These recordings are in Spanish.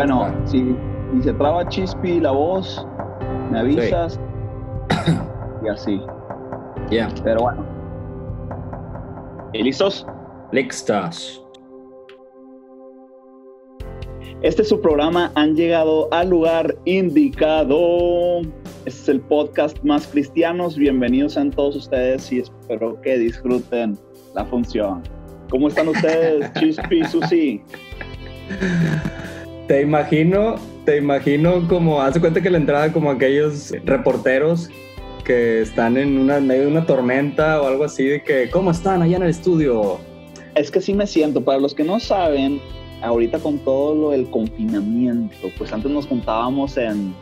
Bueno, si, se traba Chispi la voz, me avisas. y así. Ya. Pero bueno. ¿Y listos? Listos. Este es su programa. Han llegado al lugar indicado. Este es el podcast más cristianos. Bienvenidos a todos ustedes y espero que disfruten la función. ¿Cómo están ustedes, Chispi, Susi? Te imagino, te imagino como, hace cuenta que la entrada como aquellos reporteros que están en una, medio de una tormenta o algo así, de que, ¿cómo están allá en el estudio? Es que sí me siento, para los que no saben, ahorita con todo lo del confinamiento, pues antes nos juntábamos en,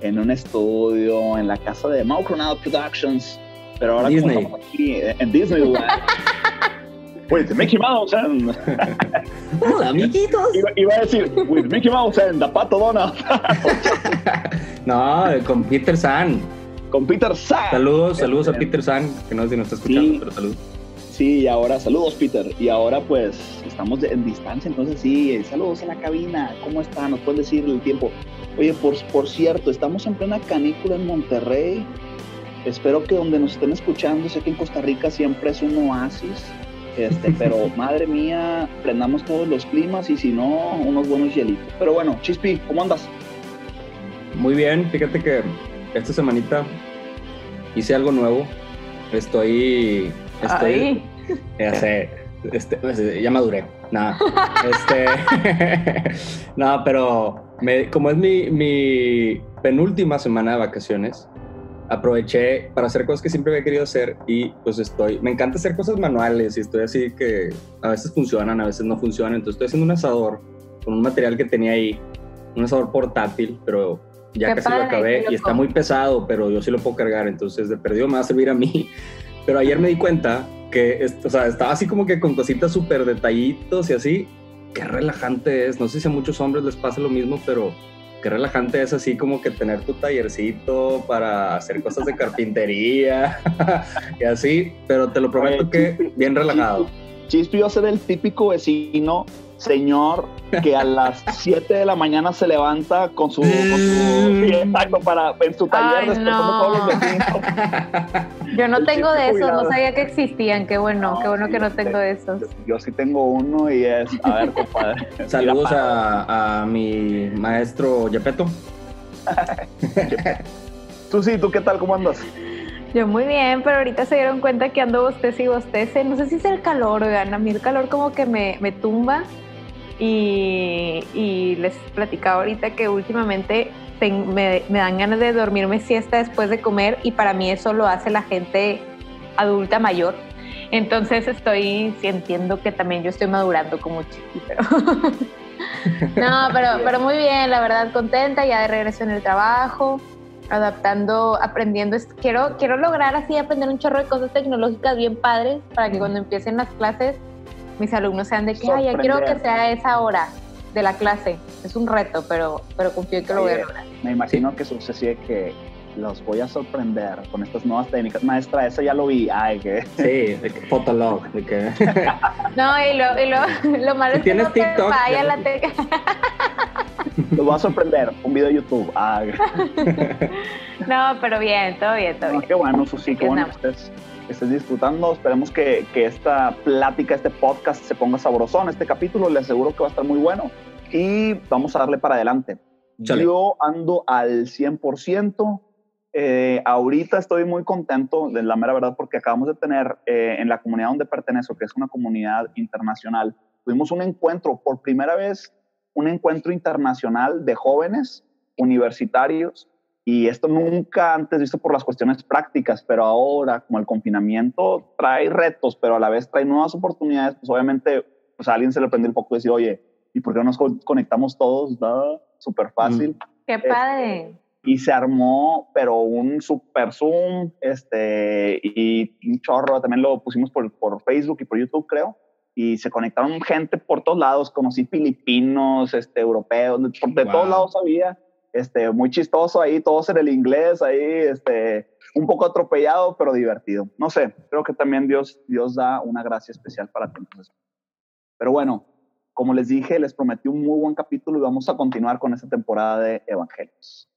en un estudio, en la casa de Mau Productions, pero ahora Disney. como estamos aquí en Disneyland. with Mickey Mouse and... Hola, amiguitos. Iba, iba, a decir, with Mickey Mouse and the Pato Donald. no, con Peter San. Con Peter San. Saludos, saludos a Peter San, que no sé si nos está escuchando, sí. pero saludos. Sí, y ahora, saludos Peter. Y ahora pues estamos en distancia, entonces sí, saludos a la cabina. ¿Cómo está? ¿Nos puedes decir el tiempo? Oye, por, por cierto, estamos en plena canícula en Monterrey. Espero que donde nos estén escuchando, sé que en Costa Rica siempre es un oasis. Este, pero madre mía, prendamos todos los climas y si no, unos buenos hielitos. Pero bueno, Chispi, ¿cómo andas? Muy bien, fíjate que esta semanita hice algo nuevo. Estoy. estoy Ay. Ya sé, este, pues, ya maduré. Nada. Este, no, pero me, como es mi, mi penúltima semana de vacaciones, aproveché para hacer cosas que siempre había querido hacer y pues estoy, me encanta hacer cosas manuales y estoy así que a veces funcionan, a veces no funcionan, entonces estoy haciendo un asador con un material que tenía ahí, un asador portátil, pero ya Qué casi padre, lo acabé y está muy pesado, pero yo sí lo puedo cargar, entonces de perdido me va a servir a mí. Pero ayer me di cuenta que, o sea, estaba así como que con cositas súper detallitos y así, qué relajante es, no sé si a muchos hombres les pasa lo mismo, pero qué relajante es así como que tener tu tallercito para hacer cosas de carpintería y así, pero te lo prometo Oye, que bien relajado. Chispi a ser el típico vecino, señor, que a las 7 de la mañana se levanta con su, con su sí, exacto, para en su taller Ay, no. a todos los vecinos. Yo no El tengo de esos, no sabía que existían. Qué bueno, qué bueno sí, que no tengo de esos. Yo, yo sí tengo uno y es, a ver, compadre. Saludos a mi maestro Yepeto. Tú sí, ¿tú qué tal? ¿Cómo andas? Yo muy bien, pero ahorita se dieron cuenta que ando bostece y bostece. No sé si es el calor, oigan. A mí el calor como que me, me tumba. Y, y les platicaba ahorita que últimamente ten- me, me dan ganas de dormirme siesta después de comer y para mí eso lo hace la gente adulta mayor. Entonces estoy sintiendo que también yo estoy madurando como chiqui, pero... no, pero, pero muy bien, la verdad, contenta ya de regreso en el trabajo adaptando, aprendiendo. Quiero, quiero lograr así aprender un chorro de cosas tecnológicas bien padres para que cuando empiecen las clases mis alumnos sean de que, ay, ya quiero que sea esa hora de la clase. Es un reto, pero, pero confío en que lo voy a lograr. Me imagino que sucede que los voy a sorprender con estas nuevas técnicas. Maestra, eso ya lo vi. Ay, que... Sí, de que, Fotolog, de que No, y lo, y lo, lo malo Si es que tienes no te TikTok, vaya ya la lo- te- Los voy a sorprender. Un video de YouTube. Ay, No, pero bien, todo bien, todo No, bien. qué bueno, Susi, qué bueno que estés, estés disfrutando. Esperemos que, que esta plática, este podcast se ponga sabrosón. Este capítulo le aseguro que va a estar muy bueno. Y vamos a darle para adelante. Chale. Yo ando al 100%. Eh, ahorita estoy muy contento, de la mera verdad, porque acabamos de tener eh, en la comunidad donde pertenezco, que es una comunidad internacional, tuvimos un encuentro, por primera vez, un encuentro internacional de jóvenes universitarios y esto nunca antes visto por las cuestiones prácticas, pero ahora como el confinamiento trae retos, pero a la vez trae nuevas oportunidades, pues obviamente pues a alguien se le prende el foco y decir, oye, ¿y por qué no nos conectamos todos? Está súper fácil. Mm. ¡Qué padre! y se armó, pero un super Zoom, este, y un chorro, también lo pusimos por, por Facebook y por YouTube, creo, y se conectaron gente por todos lados, conocí filipinos, este, europeos, de, de todos lados había, este, muy chistoso ahí, todos en el inglés, ahí, este, un poco atropellado, pero divertido. No sé, creo que también Dios, Dios da una gracia especial para ti. Pero bueno, como les dije, les prometí un muy buen capítulo y vamos a continuar con esta temporada de Evangelios.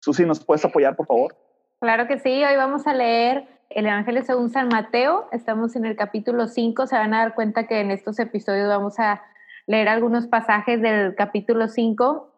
Susi, ¿nos puedes apoyar, por favor? Claro que sí, hoy vamos a leer el Evangelio según San Mateo, estamos en el capítulo 5, se van a dar cuenta que en estos episodios vamos a leer algunos pasajes del capítulo 5,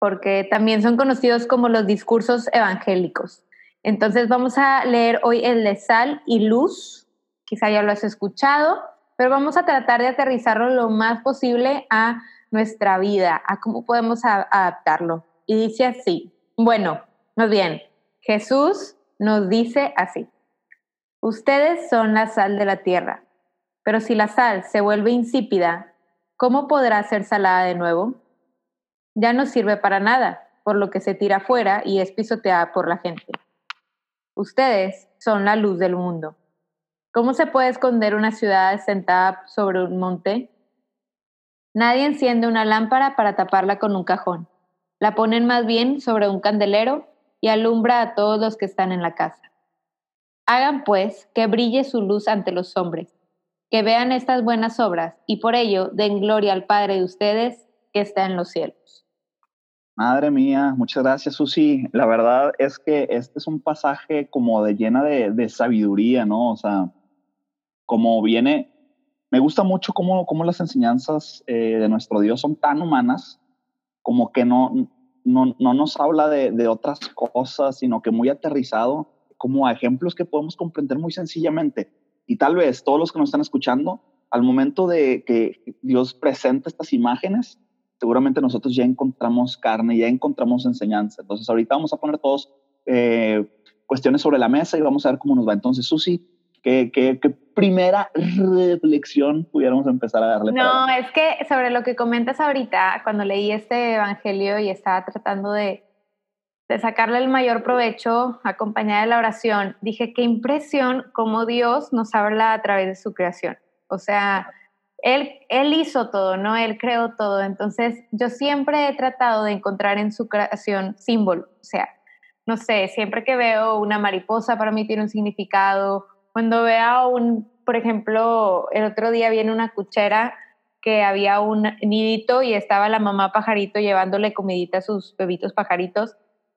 porque también son conocidos como los discursos evangélicos. Entonces vamos a leer hoy el de sal y luz, quizá ya lo has escuchado, pero vamos a tratar de aterrizarlo lo más posible a nuestra vida, a cómo podemos adaptarlo. Y dice así, bueno, más bien, Jesús nos dice así, ustedes son la sal de la tierra, pero si la sal se vuelve insípida, ¿cómo podrá ser salada de nuevo? Ya no sirve para nada, por lo que se tira fuera y es pisoteada por la gente. Ustedes son la luz del mundo. ¿Cómo se puede esconder una ciudad sentada sobre un monte? Nadie enciende una lámpara para taparla con un cajón la ponen más bien sobre un candelero y alumbra a todos los que están en la casa. Hagan pues que brille su luz ante los hombres, que vean estas buenas obras y por ello den gloria al Padre de ustedes que está en los cielos. Madre mía, muchas gracias Susi. La verdad es que este es un pasaje como de llena de, sabiduría, ¿no? O sea, como viene, me gusta mucho cómo, cómo las enseñanzas eh, de nuestro Dios son tan humanas como que no, no, no nos habla de, de, otras cosas, sino que muy aterrizado, como ejemplos que podemos comprender muy sencillamente. Y tal vez todos los que nos están escuchando, al momento de que Dios presenta estas imágenes, seguramente nosotros ya encontramos carne, ya encontramos enseñanza. Entonces ahorita vamos a poner todos eh, cuestiones sobre la mesa y vamos a ver cómo nos va. Entonces, Susi, ¿Qué, qué, primera reflexión pudiéramos empezar a darle? No, es que sobre lo que comentas ahorita, cuando leí este evangelio y estaba tratando de, de sacarle el mayor provecho acompañada de la oración, dije, qué impresión cómo Dios nos habla a través de su creación. O sea, él, él hizo todo, ¿no? Él creó todo. Entonces, yo siempre he tratado de encontrar en su creación símbolo. O sea, no sé, siempre que veo una mariposa para mí tiene un significado, cuando vea un, por ejemplo, el otro día viene una cuchera que había un nidito y estaba la mamá pajarito llevándole comidita a sus bebitos pajaritos.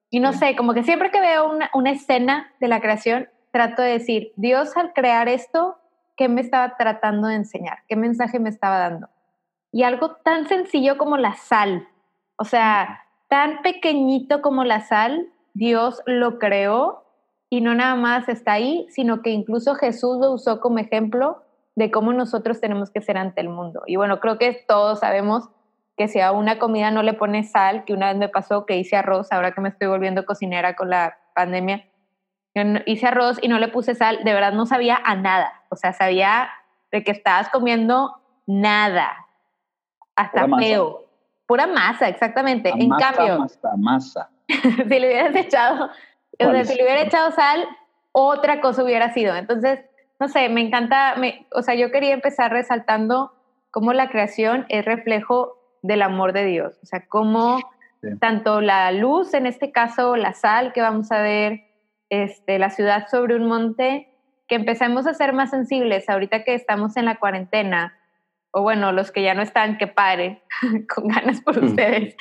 Y no sé, como que siempre que veo una, una escena de la creación, trato de decir, Dios al crear esto, ¿qué me estaba tratando de enseñar? ¿Qué mensaje me estaba dando? Y algo tan sencillo como la sal, o sea, tan pequeñito como la sal, Dios lo creó y no nada más está ahí, sino que incluso Jesús lo usó como ejemplo de cómo nosotros tenemos que ser ante el mundo. Y bueno, creo que todos sabemos que si a una comida no le pones sal, que una vez me pasó que hice arroz, ahora que me estoy volviendo cocinera con la pandemia, hice arroz y no le puse sal, de verdad no sabía a nada. O sea, sabía de que estabas comiendo nada, hasta feo. Pura masa, exactamente. en cambio, masa, masa. si le hubieras echado o sea, si le hubiera echado sal, otra cosa hubiera sido. Entonces, no sé, me encanta, me, o sea, yo quería empezar resaltando cómo la creación es reflejo del amor de Dios. O sea, cómo tanto la luz, en este caso la sal que vamos a ver, este, la ciudad sobre un monte, que empecemos a ser más sensibles ahorita que estamos en la cuarentena, o bueno, los que ya no están, que pare, con ganas por mm. ustedes,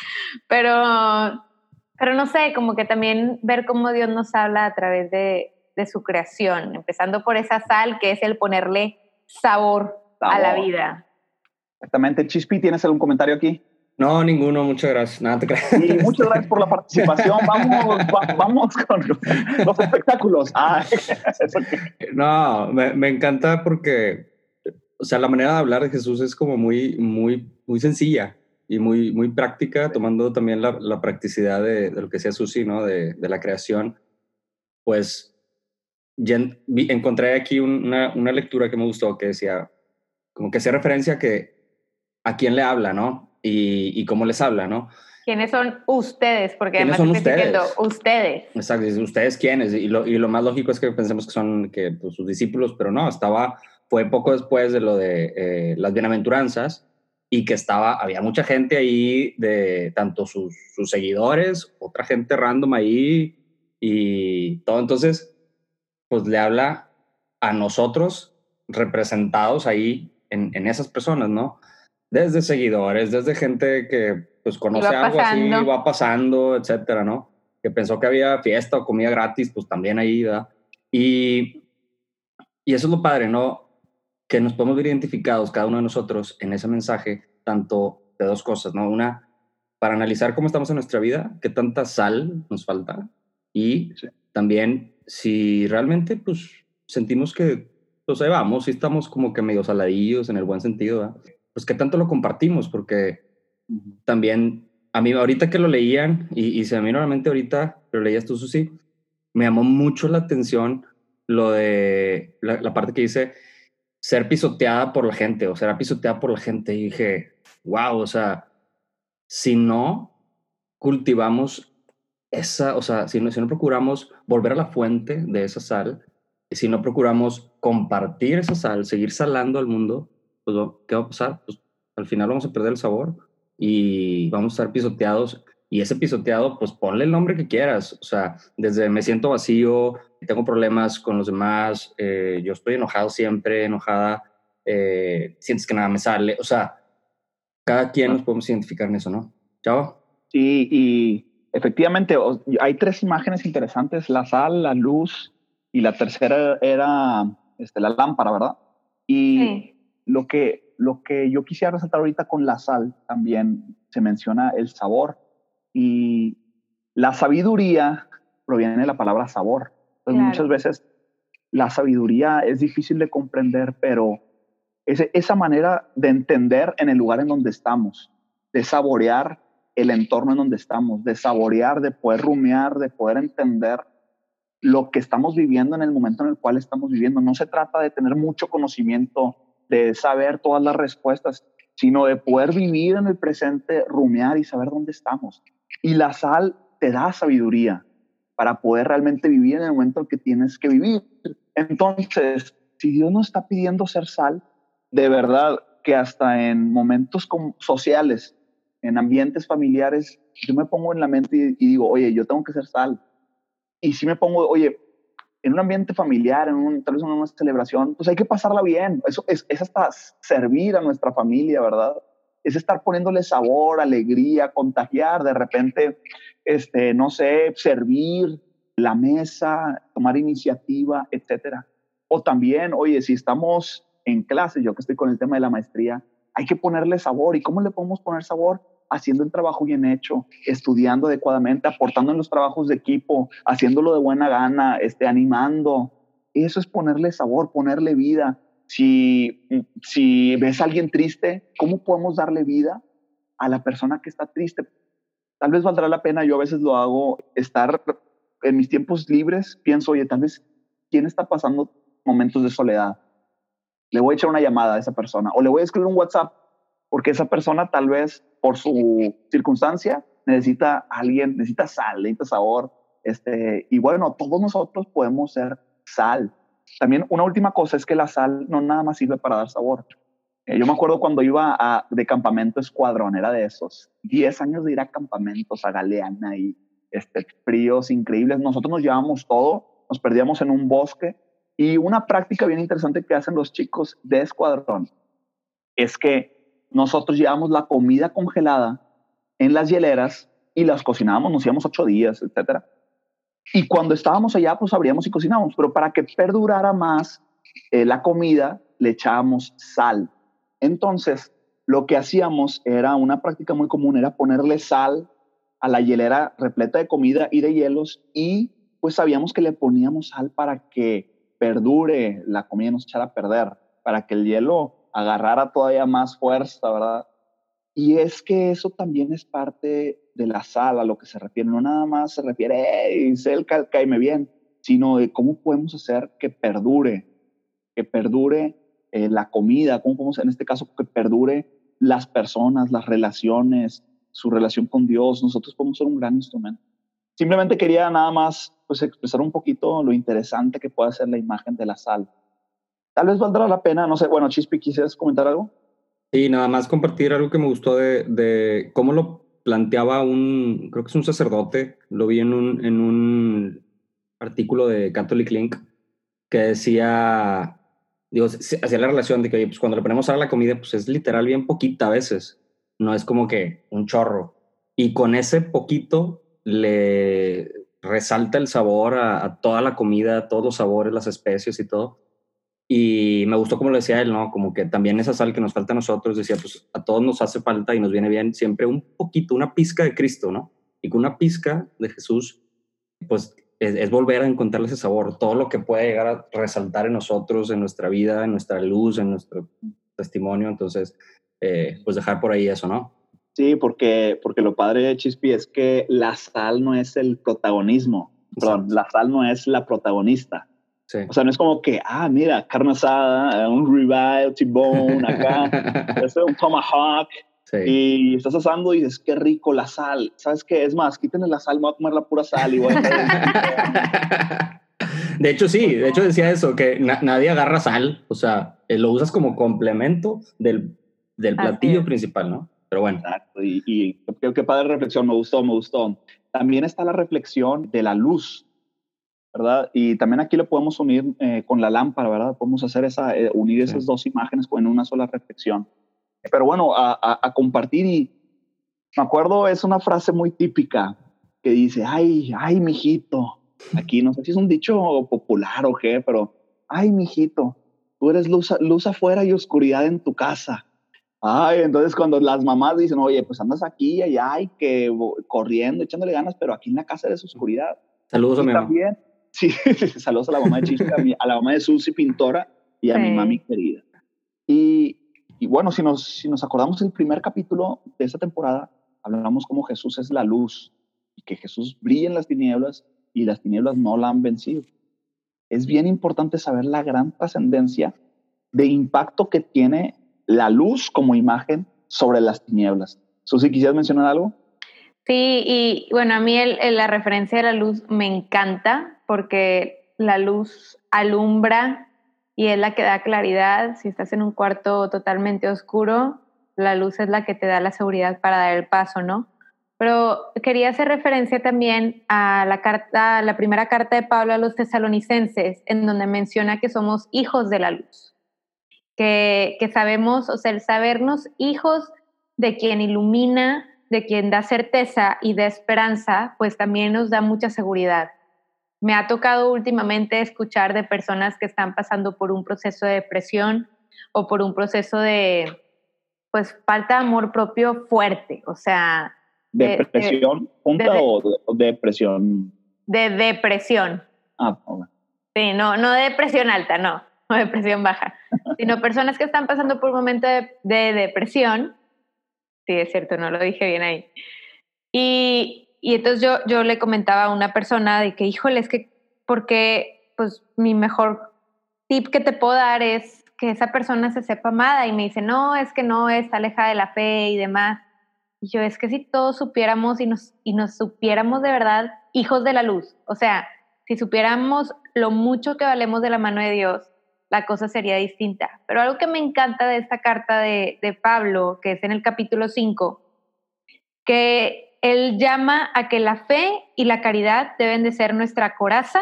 pero pero no sé, como que también ver cómo Dios nos habla a través de, de su creación, empezando por esa sal que es el ponerle sabor, a la vida. Exactamente. Chispi, ¿tienes algún comentario aquí? No, ninguno, muchas gracias. Nada te creas. muchas gracias por la participación. Vamos, vamos con los espectáculos. Ah, no, me, me, encanta porque, o sea, la manera de hablar de Jesús es como muy, muy, muy sencilla y muy, muy práctica, tomando también la, la practicidad de, de, lo que sea Susi, ¿no? De, de la creación. Pues ya encontré aquí una, una lectura que me gustó que decía, como que hacía referencia a que a quién le habla, ¿no? Y, cómo les habla, ¿no? ¿Quiénes son ustedes? Porque ¿Quiénes son ustedes? ustedes. Exacto, ¿ustedes quiénes? Y lo, y lo más lógico es que pensemos que son que, pues, sus discípulos, pero no, estaba, fue poco después de lo de eh, las bienaventuranzas y que estaba, había mucha gente ahí, de tanto sus, sus seguidores, otra gente random ahí y todo. Entonces, pues le habla a nosotros representados ahí en, en esas personas, ¿no? Desde seguidores, desde gente que pues conoce algo así, va pasando, etcétera, ¿no? Que pensó que había fiesta o comida gratis, pues también ahí, ¿verdad? Y, y eso es lo padre, ¿no? Que nos podemos ver identificados cada uno de nosotros en ese mensaje, tanto de dos cosas, ¿no? Una, para analizar cómo estamos en nuestra vida, qué tanta sal nos falta, y también si realmente, pues, sentimos que, pues ahí vamos, si estamos como que medio saladillos en el buen sentido, ¿verdad? Pues qué tanto lo compartimos, porque también a mí ahorita que lo leían, y, y se me normalmente ahorita, lo leías tú, Susi, me llamó mucho la atención lo de la, parte que dice ser pisoteada por la gente o ser pisoteada por la gente. Y dije, wow, o sea, si no cultivamos esa, o sea, si no, si no procuramos volver a la fuente de esa sal, si no procuramos compartir esa sal, seguir salando al mundo, pues, ¿qué va a pasar? Pues al final vamos a perder el sabor y vamos a estar pisoteados. Y ese pisoteado, pues ponle el nombre que quieras. O sea, desde me siento vacío, tengo problemas con los demás, eh, yo estoy enojado siempre, enojada, eh, sientes que nada me sale. O sea, cada quien nos podemos identificar en eso, ¿no? Chao. Sí, y efectivamente hay tres imágenes interesantes, la sal, la luz y la tercera era este, la lámpara, ¿verdad? Y sí lo que, lo que yo quisiera resaltar ahorita con la sal, también se menciona el sabor y la sabiduría proviene de la palabra sabor. Entonces, muchas veces la sabiduría es difícil de comprender, pero es esa manera de entender en el lugar en donde estamos, de saborear el entorno en donde estamos, de saborear, de poder rumiar, de poder entender lo que estamos viviendo en el momento en el cual estamos viviendo. No se trata de tener mucho conocimiento de saber todas las respuestas, sino de poder vivir en el presente, rumiar y saber dónde estamos. Y la sal te da sabiduría para poder realmente vivir en el momento en que tienes que vivir. Entonces, si Dios nos está pidiendo ser sal, de verdad que hasta en momentos sociales, en ambientes familiares, yo me pongo en la mente y, y digo, oye, yo tengo que ser sal. Y si me pongo, oye, en un ambiente familiar, en un, tal vez en una celebración, pues hay que pasarla bien. Eso es, hasta servir a nuestra familia, ¿verdad? Es estar poniéndole sabor, alegría, contagiar, de repente, este, no sé, servir la mesa, tomar iniciativa, etcétera. O también, oye, si estamos en clase, yo que estoy con el tema de la maestría, hay que ponerle sabor. ¿Y cómo le podemos poner sabor? Haciendo el trabajo bien hecho, estudiando adecuadamente, aportando en los trabajos de equipo, haciéndolo de buena gana, este, animando. Eso es ponerle sabor, ponerle vida. Si, si ves a alguien triste, ¿cómo podemos darle vida a la persona que está triste? Tal vez valdrá la pena, yo a veces lo hago, estar en mis tiempos libres, pienso, oye, tal vez, ¿quién está pasando momentos de soledad? Le voy a echar una llamada a esa persona o le voy a escribir un WhatsApp porque esa persona tal vez por su circunstancia necesita alguien, necesita sal, necesita sabor. Este, y bueno, todos nosotros podemos ser sal. También una última cosa es que la sal no nada más sirve para dar sabor. Eh, yo me acuerdo cuando iba a, de campamento escuadrón, era de esos 10 años de ir a campamentos, a Galeana y este, fríos increíbles. Nosotros nos llevábamos todo, nos perdíamos en un bosque y una práctica bien interesante que hacen los chicos de escuadrón es que nosotros llevamos la comida congelada en las hieleras y las cocinábamos, nos íbamos ocho días, etc. Y cuando estábamos allá, pues abríamos y cocinábamos, pero para que perdurara más eh, la comida, le echábamos sal. Entonces, lo que hacíamos era una práctica muy común, era ponerle sal a la hielera repleta de comida y de hielos y pues sabíamos que le poníamos sal para que perdure la comida no se echara a perder, para que el hielo agarrara todavía más fuerza, ¿verdad? Y es que eso también es parte de la sal a lo que se refiere. No nada más se refiere, hey, el caime bien, sino de cómo podemos hacer que perdure, que perdure eh, la comida, cómo podemos, en este caso, que perdure las personas, las relaciones, su relación con Dios. Nosotros podemos ser un gran instrumento. Simplemente quería nada más pues, expresar un poquito lo interesante que puede ser la imagen de la sal. Tal vez valdrá la pena, no sé, bueno, Chispi, ¿quisieras comentar algo? Sí, nada más compartir algo que me gustó de, de cómo lo planteaba un, creo que es un sacerdote, lo vi en un, en un artículo de Catholic Link, que decía, digo, hacía la relación de que, oye, pues cuando le ponemos a la comida, pues es literal bien poquita a veces, no es como que un chorro. Y con ese poquito le resalta el sabor a, a toda la comida, todos los sabores, las especies y todo. Y me gustó como lo decía él, ¿no? Como que también esa sal que nos falta a nosotros, decía, pues a todos nos hace falta y nos viene bien siempre un poquito, una pizca de Cristo, ¿no? Y con una pizca de Jesús, pues es, volver a encontrarle ese sabor, todo lo que puede llegar a resaltar en nosotros, en nuestra vida, en nuestra luz, en nuestro testimonio. Entonces, eh, pues dejar por ahí eso, ¿no? Sí, porque, porque lo padre de Chispi es que la sal no es el protagonismo, perdón, la sal no es la protagonista o sea, no es como que, ah, mira, carne asada, un ribeye, T-bone acá, es un tomahawk. Y estás asando y dices, qué rico la sal. ¿Sabes qué? Es más, quítenle la sal, voy a comer la pura sal. Y de hecho, sí, de hecho decía eso, que nadie agarra sal, o sea, eh, lo usas como complemento del, del platillo principal, ¿no? Pero bueno. Exacto, y, y qué, qué padre reflexión, me gustó, me gustó. También está la reflexión de la luz. ¿Verdad? Y también aquí lo podemos unir eh, con la lámpara, ¿verdad? Podemos hacer esa, eh, unir esas dos imágenes en una sola reflexión. Pero bueno, a, compartir y me acuerdo, es una frase muy típica que dice, ay, ay, mijito. Aquí no sé si es un dicho popular o qué, pero, ay, mijito, tú eres luz, luz afuera y oscuridad en tu casa. Ay, entonces cuando las mamás dicen, oye, pues andas aquí y allá y que corriendo, echándole ganas, pero aquí en la casa eres oscuridad. Saludos a mi también, Sí, saludos a la mamá de Chispa, a, la mamá de Susi Pintora y a mi mami querida. Y, y, bueno, si nos, si nos acordamos del primer capítulo de esta temporada, hablamos como Jesús es la luz y que Jesús brilla en las tinieblas y las tinieblas no la han vencido. Es bien importante saber la gran trascendencia de impacto que tiene la luz como imagen sobre las tinieblas. Susi, ¿quisieras mencionar algo? Sí, y bueno, a mí la referencia de la luz me encanta porque la luz alumbra y es la que da claridad. Si estás en un cuarto totalmente oscuro, la luz es la que te da la seguridad para dar el paso, ¿no? Pero quería hacer referencia también a la carta, la primera carta de Pablo a los tesalonicenses, en donde menciona que somos hijos de la luz, que, que sabemos, o sea, el sabernos hijos de quien ilumina, de quien da certeza y da esperanza, pues también nos da mucha seguridad. Me ha tocado últimamente escuchar de personas que están pasando por un proceso de depresión o por un proceso de, pues, falta de amor propio fuerte, o sea... ¿Depresión junta o, de, depresión? De depresión. Ah, Sí, no, no de depresión alta, no, no depresión baja, sino personas que están pasando por un momento de, de depresión. Sí, es cierto, no lo dije bien ahí. Y, y entonces yo, yo le comentaba a una persona de que, híjole, es que, porque pues mi mejor tip que te puedo dar es que esa persona se sepa amada y me dice, no, es que no, está alejada de la fe y demás. Y yo, es que si todos supiéramos y nos, y nos supiéramos de verdad hijos de la luz, o sea, si supiéramos lo mucho que valemos de la mano de Dios, la cosa sería distinta. Pero algo que me encanta de esta carta de, de Pablo, que es en el capítulo 5, que él llama a que la fe y la caridad deben de ser nuestra coraza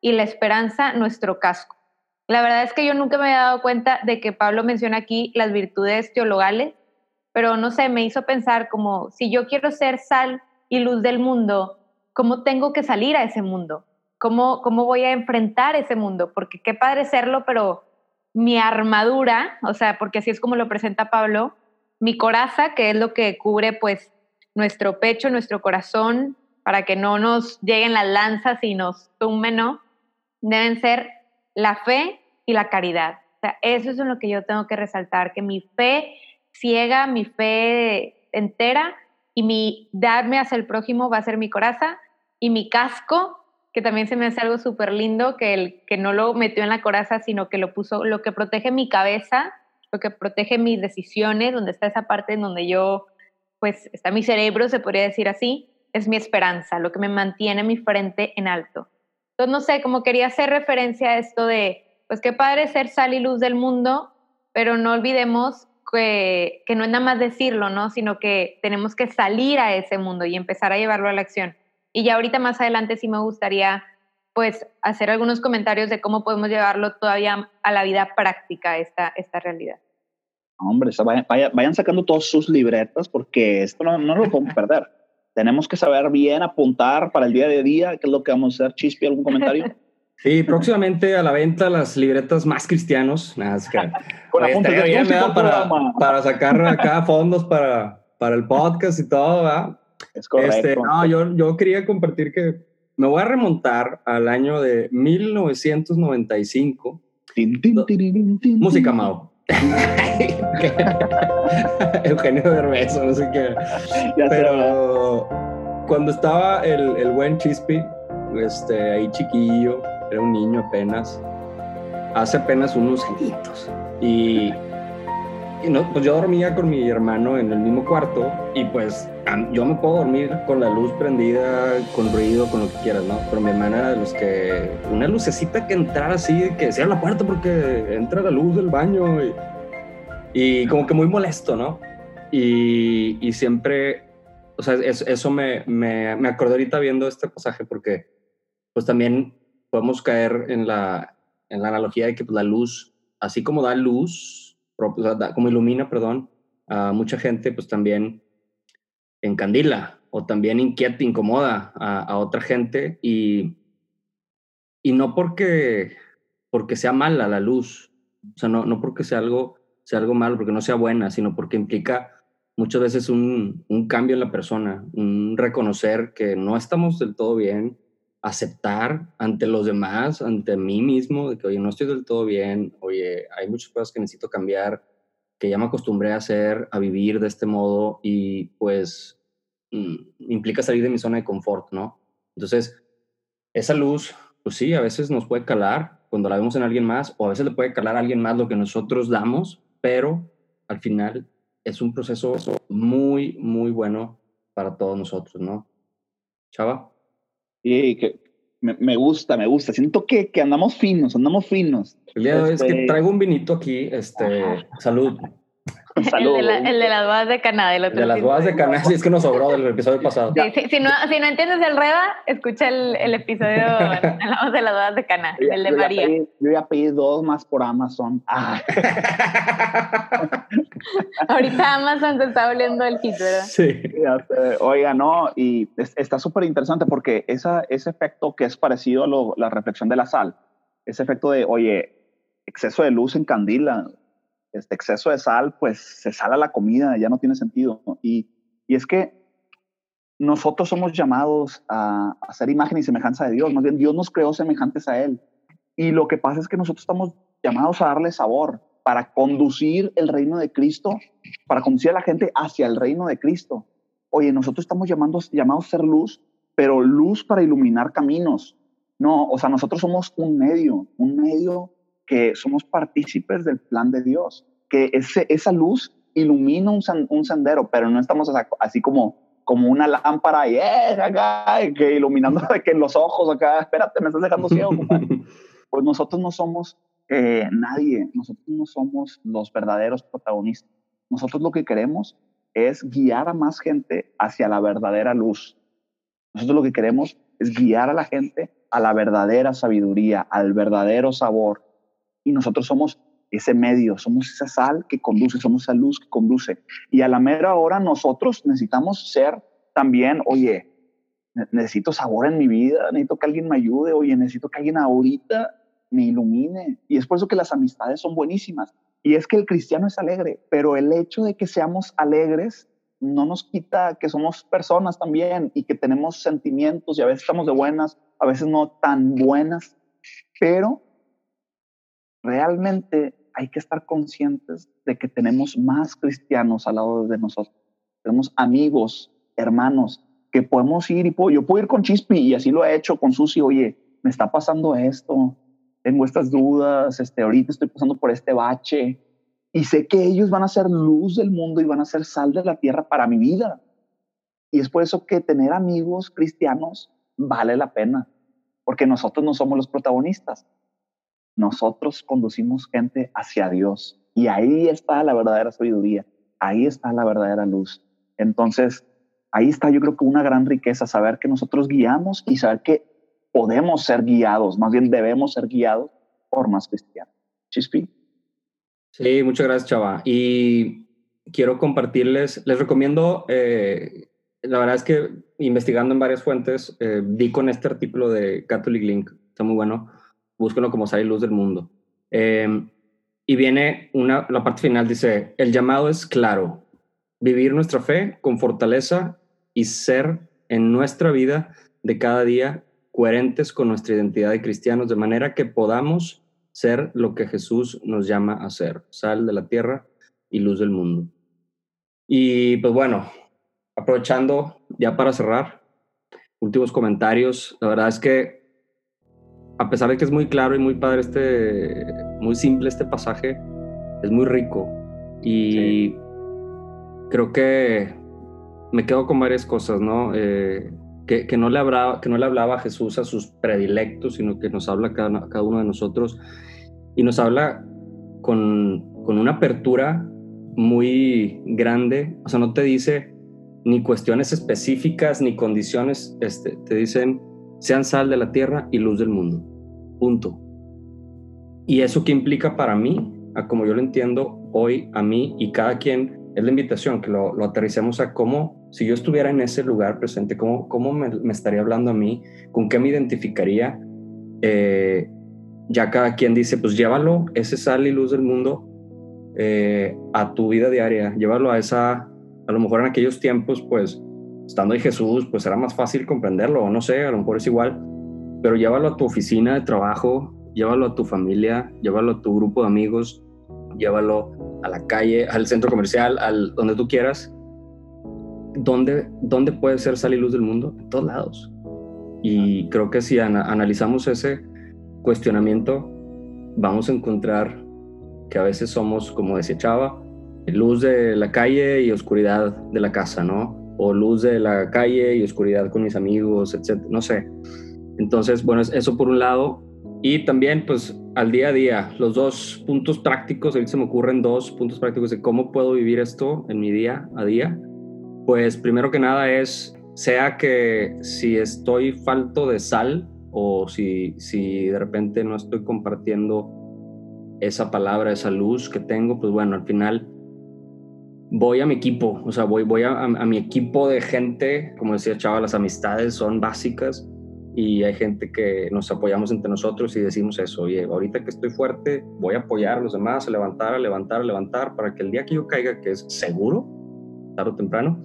y la esperanza nuestro casco. La verdad es que yo nunca me había dado cuenta de que Pablo menciona aquí las virtudes teologales, pero no sé, me hizo pensar como si yo quiero ser sal y luz del mundo, ¿cómo tengo que salir a ese mundo? ¿Cómo, cómo voy a enfrentar ese mundo? Porque qué padre serlo, pero mi armadura, o sea, porque así es como lo presenta Pablo, mi coraza, que es lo que cubre pues nuestro pecho, nuestro corazón, para que no nos lleguen las lanzas y nos tumben, ¿no? Deben ser la fe y la caridad. O sea, eso es lo que yo tengo que resaltar, que mi fe ciega, mi fe entera y mi darme hacia el prójimo va a ser mi coraza y mi casco, que también se me hace algo súper lindo, que, el, que no lo metió en la coraza, sino que lo puso, lo que protege mi cabeza, lo que protege mis decisiones, donde está esa parte en donde yo, pues está mi cerebro, se podría decir así, es mi esperanza, lo que me mantiene mi frente en alto. Entonces, no sé, como quería hacer referencia a esto de, pues qué padre ser sal y luz del mundo, pero no olvidemos que, que, no es nada más decirlo, ¿no? Sino que tenemos que salir a ese mundo y empezar a llevarlo a la acción. Y ya ahorita más adelante sí me gustaría pues hacer algunos comentarios de cómo podemos llevarlo todavía a la vida práctica esta, esta realidad. Hombre, vayan, vayan sacando todas sus libretas porque esto no, no lo podemos perder. Tenemos que saber bien apuntar para el día de día, qué es lo que vamos a hacer. Chispi, ¿algún comentario? Sí, próximamente a la venta las libretas más cristianos. Nada, es que, Con apuntes bien, para, para, sacar acá fondos para, para el podcast y todo, ¿verdad? Es correcto. Este, no, yo, yo quería compartir que me voy a remontar al año de 1995. Tin, tin, tin, Música Mao. Eugenio Derbez, no sé qué. Ya Pero cuando estaba el, el buen Chispi, este, ahí chiquillo, era un niño apenas, hace apenas unos añitos. Y, y no, pues yo dormía con mi hermano en el mismo cuarto y pues yo me puedo dormir con la luz prendida, con ruido, con lo que quieras, ¿no? Pero mi hermana era de los que una lucecita que entrara así, que cierra la puerta porque entra la luz del baño y, y como que muy molesto, ¿no? Y, y siempre, o sea, eso, eso me, me, me acordé ahorita viendo este pasaje porque pues también podemos caer en la, en la analogía de que pues, la luz, así como da luz, como ilumina, perdón, a mucha gente, pues también encandila o también inquieta, incomoda a, a otra gente y, y no porque, porque sea mala la luz, o sea, no, no porque sea algo, sea algo malo, porque no sea buena, sino porque implica muchas veces un, un cambio en la persona, un reconocer que no estamos del todo bien, aceptar ante los demás, ante mí mismo, de que, oye, no estoy del todo bien, oye, hay muchas cosas que necesito cambiar, que ya me acostumbré a hacer, a vivir de este modo y pues mm, implica salir de mi zona de confort, ¿no? Entonces, esa luz, pues sí, a veces nos puede calar cuando la vemos en alguien más o a veces le puede calar a alguien más lo que nosotros damos, pero al final es un proceso muy, muy bueno para todos nosotros, ¿no? Chava. Y que me, me, gusta, me gusta. Siento que, que, andamos finos, andamos finos. El día de hoy este... es que traigo un vinito aquí. Este, salud. Salud. El de, la, el de las bodas de Canadá. El otro de las bodas de Canadá, sí, es que nos sobró del episodio pasado. Sí, sí, si, no, si no entiendes el reda, escucha el, el episodio hablamos de las bodas de Canadá, yo, el de yo María. Pedí, yo ya pedí dos más por Amazon. Ah. Ahorita Amazon se está volviendo el hit, ¿verdad? Sí. Oiga, no, y es, está súper interesante porque esa, ese efecto que es parecido a lo, la reflexión de la sal, ese efecto de, oye, exceso de luz en candila, este exceso de sal, pues se sala la comida, ya no tiene sentido. Y, y es que nosotros somos llamados a, a ser imagen y semejanza de Dios, más bien Dios nos creó semejantes a Él. Y lo que pasa es que nosotros estamos llamados a darle sabor para conducir el reino de Cristo, para conducir a la gente hacia el reino de Cristo. Oye, nosotros estamos llamando, llamados a ser luz, pero luz para iluminar caminos. No, o sea, nosotros somos un medio, un medio que somos partícipes del plan de Dios, que ese, esa luz ilumina un, un sendero, pero no estamos así como, como una lámpara y eh, acá, que iluminando que los ojos acá, espérate, me estás dejando ciego. pues nosotros no somos eh, nadie, nosotros no somos los verdaderos protagonistas. Nosotros lo que queremos es guiar a más gente hacia la verdadera luz. Nosotros lo que queremos es guiar a la gente a la verdadera sabiduría, al verdadero sabor, y nosotros somos ese medio, somos esa sal que conduce, somos esa luz que conduce. Y a la mera hora nosotros necesitamos ser también, oye, necesito sabor en mi vida, necesito que alguien me ayude, oye, necesito que alguien ahorita me ilumine. Y es por eso que las amistades son buenísimas, Y es que el cristiano es alegre, pero el hecho de que seamos alegres no nos quita que somos personas también y que tenemos sentimientos y a veces estamos de buenas, a veces no tan buenas, pero realmente hay que estar conscientes de que tenemos más cristianos al lado de nosotros. Tenemos amigos, hermanos, que podemos ir y puedo, yo puedo ir con Chispi y así lo he hecho con Susi, oye, me está pasando esto, tengo estas dudas, este, ahorita estoy pasando por este bache y sé que ellos van a ser luz del mundo y van a ser sal de la tierra para mi vida. Y es por eso que tener amigos cristianos vale la pena, porque nosotros no somos los protagonistas. Nosotros conducimos gente hacia Dios y ahí está la verdadera sabiduría, ahí está la verdadera luz. Entonces, ahí está yo creo que una gran riqueza, saber que nosotros guiamos y saber que podemos ser guiados, más bien debemos ser guiados por más cristianos. Chispi. Sí, muchas gracias, Chava. Y quiero compartirles, les recomiendo, eh, la verdad es que investigando en varias fuentes, eh, di con este artículo de Catholic Link, está muy bueno, búsquenlo como Sale Luz del Mundo. Eh, y viene una, la parte final, dice, el llamado es claro, vivir nuestra fe con fortaleza y ser en nuestra vida de cada día coherentes con nuestra identidad de cristianos, de manera que podamos ser lo que Jesús nos llama a ser, sal de la tierra y luz del mundo. Y pues bueno, aprovechando ya para cerrar, últimos comentarios. La verdad es que a pesar de que es muy claro y muy padre este, muy simple este pasaje, es muy rico. Y creo que me quedo con varias cosas, ¿no? Eh, que, no le hablaba, que no le hablaba Jesús a sus predilectos, sino que nos habla cada, cada uno de nosotros. Y nos habla con, con una apertura muy grande, o sea, no te dice ni cuestiones específicas ni condiciones, este, te dicen, sean sal de la tierra y luz del mundo, punto. Y eso que implica para mí, a como yo lo entiendo hoy, a mí y cada quien, es la invitación, que lo, lo aterricemos a cómo, si yo estuviera en ese lugar presente, cómo, cómo me, estaría hablando a mí, con qué me identificaría. Eh, ya cada quien dice, pues llévalo, ese sal y luz del mundo, eh, a tu vida diaria, llévalo a esa, a lo mejor en aquellos tiempos, pues, estando ahí Jesús, pues era más fácil comprenderlo, o no sé, a lo mejor es igual, pero llévalo a tu oficina de trabajo, llévalo a tu familia, llévalo a tu grupo de amigos, llévalo a la calle, al centro comercial, al donde tú quieras. ¿Dónde, dónde puede ser sal y luz del mundo? En todos lados. Y creo que si analizamos ese cuestionamiento, vamos a encontrar que a veces somos, como decía Chava, luz de la calle y oscuridad de la casa, ¿no? O luz de la calle y oscuridad con mis amigos, etc. No sé. Entonces, bueno, eso por un lado. Y también, pues, al día a día, los dos puntos prácticos, ahorita se me ocurren dos puntos prácticos de cómo puedo vivir esto en mi día a día. Pues, primero que nada es, sea que si estoy falto de sal o si, si de repente no estoy compartiendo esa palabra, esa luz que tengo, pues bueno, al final voy a mi equipo, o sea, voy, voy a, a mi equipo de gente, como decía Chava, las amistades son básicas y hay gente que nos apoyamos entre nosotros y decimos eso, oye, ahorita que estoy fuerte, voy a apoyar a los demás, a levantar, a levantar, a levantar, para que el día que yo caiga, que es seguro, tarde o temprano,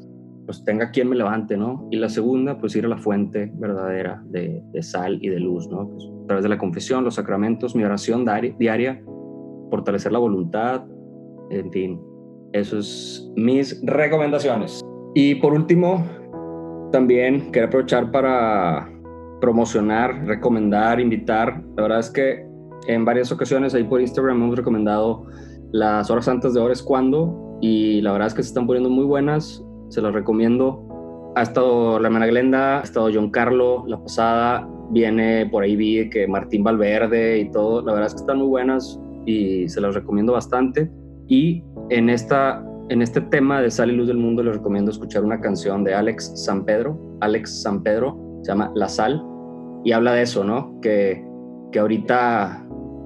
pues tenga quien me levante, ¿no? Y la segunda, pues ir a la fuente verdadera de, sal y de luz, ¿no? Pues, a través de la confesión, los sacramentos, mi oración diaria, fortalecer la voluntad, en fin, eso es mis recomendaciones. Y por último, también quiero aprovechar para promocionar, recomendar, invitar. La verdad es que en varias ocasiones ahí por Instagram hemos recomendado las horas santas de Ores Cuando y la verdad es que se están poniendo muy buenas, se las recomiendo. Ha estado la hermana Glenda, ha estado John Carlo la pasada, viene por ahí vi que Martín Valverde y todo, la verdad es que están muy buenas y se las recomiendo bastante. Y en, esta, en este tema de Sal y Luz del Mundo les recomiendo escuchar una canción de Alex San Pedro, Alex San Pedro, se llama La Sal, y habla de eso, ¿no? Que, que ahorita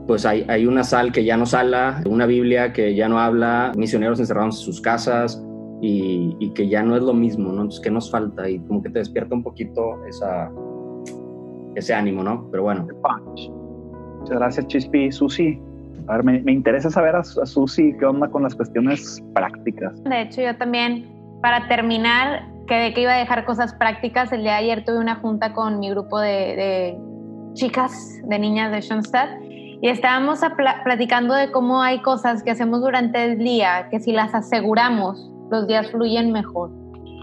pues hay, hay una sal que ya no sala, una Biblia que ya no habla, misioneros encerrados en sus casas y, y, que ya no es lo mismo, ¿no? Entonces, ¿qué nos falta? Y como que te despierta un poquito esa, ese ánimo, ¿no? Pero bueno. Muchas gracias, Chispi. Susi. A ver, me, me interesa saber a, a Susi qué onda con las cuestiones prácticas. De hecho, yo también, para terminar, quedé que iba a dejar cosas prácticas. El día de ayer tuve una junta con mi grupo de, de chicas, de niñas de Schoenstatt, y estábamos pl platicando de cómo hay cosas que hacemos durante el día que si las aseguramos, los días fluyen mejor.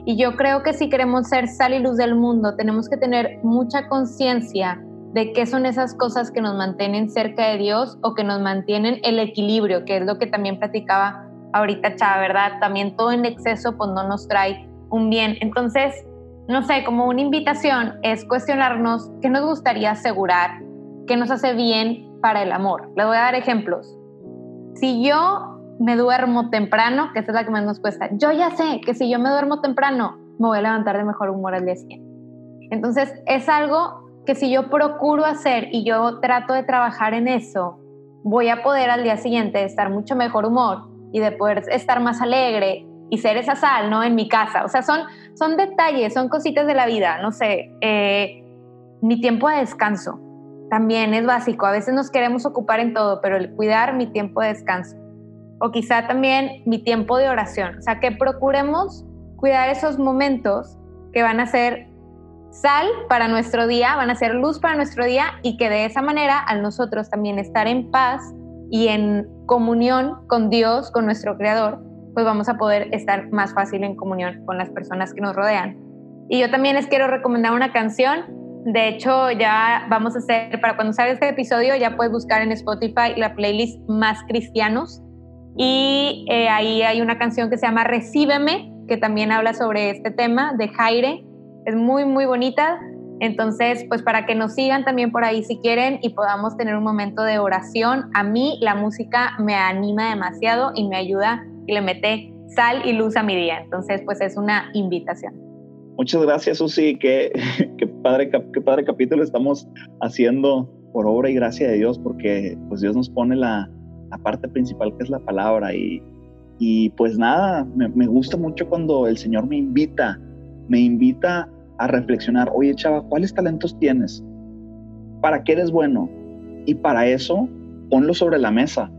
Y yo creo que si queremos ser sal y luz del mundo, tenemos que tener mucha conciencia de qué son esas cosas que nos mantienen cerca de Dios o que nos mantienen el equilibrio, que es lo que también platicaba ahorita Chava, ¿verdad? También todo en exceso pues no nos trae un bien. Entonces, no sé, como una invitación es cuestionarnos qué nos gustaría asegurar, qué nos hace bien para el amor. Les voy a dar ejemplos. Si yo me duermo temprano, que esa es la que más nos cuesta, yo ya sé que si yo me duermo temprano, me voy a levantar de mejor humor al día siguiente. Entonces, es algo que si yo procuro hacer y yo trato de trabajar en eso, voy a poder al día siguiente estar mucho mejor humor y de poder estar más alegre y ser esa sal, ¿no? En mi casa. O sea, son, son detalles, son cositas de la vida, no sé. Eh, mi tiempo de descanso también es básico. A veces nos queremos ocupar en todo, pero el cuidar mi tiempo de descanso. O quizá también mi tiempo de oración. O sea, que procuremos cuidar esos momentos que van a ser sal para nuestro día, van a ser luz para nuestro día y que de esa manera al nosotros también estar en paz y en comunión con Dios, con nuestro Creador, pues vamos a poder estar más fácil en comunión con las personas que nos rodean. Y yo también les quiero recomendar una canción. De hecho, ya vamos a hacer, para cuando salga este episodio, ya puedes buscar en Spotify la playlist Más Cristianos. Y eh, ahí hay una canción que se llama Recíbeme, que también habla sobre este tema de Jaire. Es muy, muy bonita. Entonces, pues para que nos sigan también por ahí si quieren y podamos tener un momento de oración. A mí la música me anima demasiado y me ayuda y le mete sal y luz a mi día. Entonces, pues es una invitación. Muchas gracias, Susi. Qué, qué, padre, qué padre capítulo estamos haciendo por obra y gracia de Dios, porque pues Dios nos pone la, la parte principal que es la palabra. Y, y pues nada, me, me, gusta mucho cuando el Señor me invita, me invita a reflexionar, oye chava, ¿cuáles talentos tienes? ¿Para qué eres bueno? Y para eso, ponlo sobre la mesa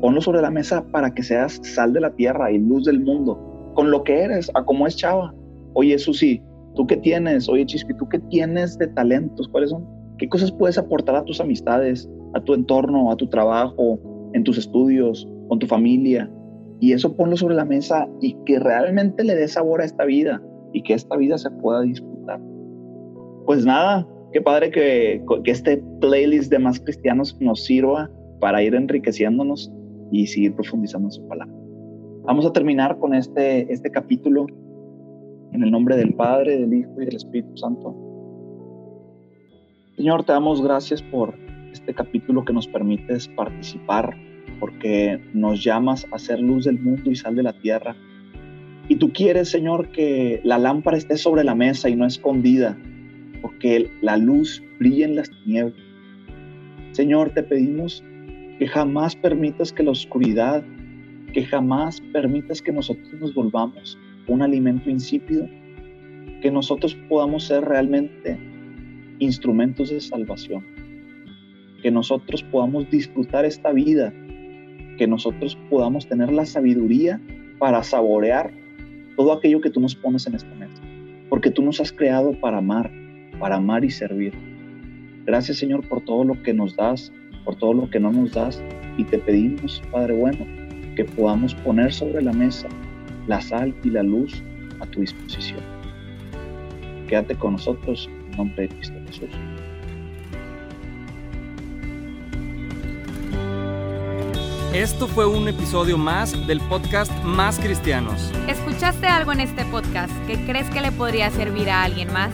ponlo sobre la mesa para que seas sal de la tierra y luz del mundo, con lo que eres, a cómo es Chava. Oye, Susi, ¿tú qué tienes? Oye, Chispi, ¿tú qué tienes de talentos? ¿Cuáles son? ¿Qué cosas puedes aportar a tus amistades, a tu entorno, a tu trabajo, en tus estudios, con tu familia? Y eso ponlo sobre la mesa y que realmente le dé sabor a esta vida y que esta vida se pueda disfrutar. Pues nada, qué padre que, que este playlist de más cristianos nos sirva para ir enriqueciéndonos y seguir profundizando en su palabra. Vamos a terminar con este, este capítulo en el nombre del Padre, del Hijo y del Espíritu Santo. Señor, te damos gracias por este capítulo que nos permites participar, porque nos llamas a ser luz del mundo y sal de la tierra. Y tú quieres, Señor, que la lámpara esté sobre la mesa y no escondida, porque la luz brilla en las tinieblas. Señor, te pedimos que jamás permitas que la oscuridad, que jamás permitas que nosotros nos volvamos un alimento insípido, que nosotros podamos ser realmente instrumentos de salvación, que nosotros podamos disfrutar esta vida, que nosotros podamos tener la sabiduría para saborear todo aquello que tú nos pones en esta mesa, porque tú nos has creado para amar, para amar y servir. Gracias Señor por todo lo que nos das por todo lo que no nos das y te pedimos, Padre bueno, que podamos poner sobre la mesa la sal y la luz a tu disposición. Quédate con nosotros en nombre de Cristo Jesús. Esto fue un episodio más del podcast Más Cristianos. ¿Escuchaste algo en este podcast que crees que le podría servir a alguien más?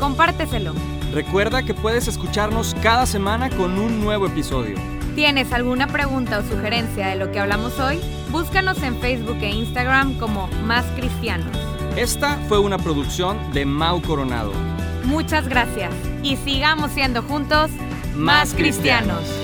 Compárteselo. Recuerda que puedes escucharnos cada semana con un nuevo episodio. ¿Tienes alguna pregunta o sugerencia de lo que hablamos hoy? Búscanos en Facebook e Instagram como Más Cristianos. Esta fue una producción de Mau Coronado. Muchas gracias y sigamos siendo juntos más cristianos.